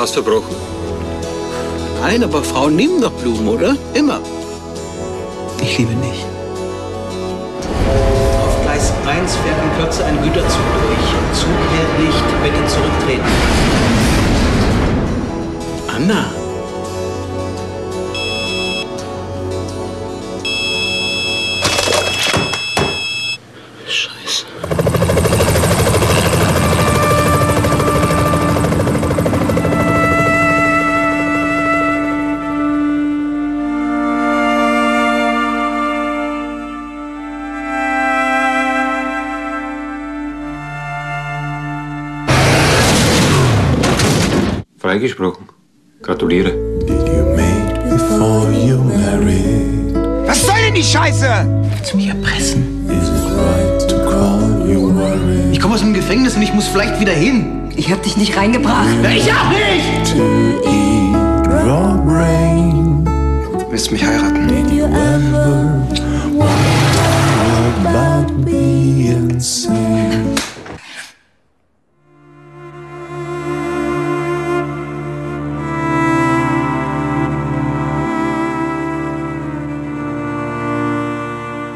Was verbrochen? Nein, aber Frauen nehmen doch Blumen, oder? Immer. Ich liebe nicht. Auf Gleis 1 fährt in Kürze ein Güterzug durch. Zug hält nicht, bitte zurücktreten. Anna. Freigesprochen. Gratuliere. Was soll denn die Scheiße? Willst du mich erpressen? Ich komme aus dem Gefängnis und ich muss vielleicht wieder hin. Ich hab dich nicht reingebracht. Ich auch nicht! Willst du mich heiraten?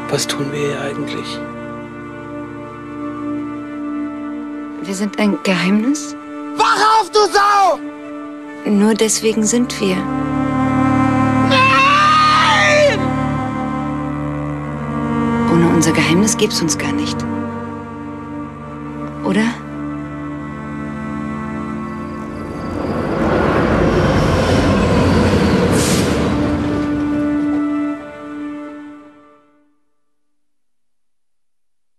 Was tun wir hier eigentlich? Wir sind ein Geheimnis. Wach auf, du Sau! Nur deswegen sind wir. Nein! Ohne unser Geheimnis gäb's uns gar nicht. Oder?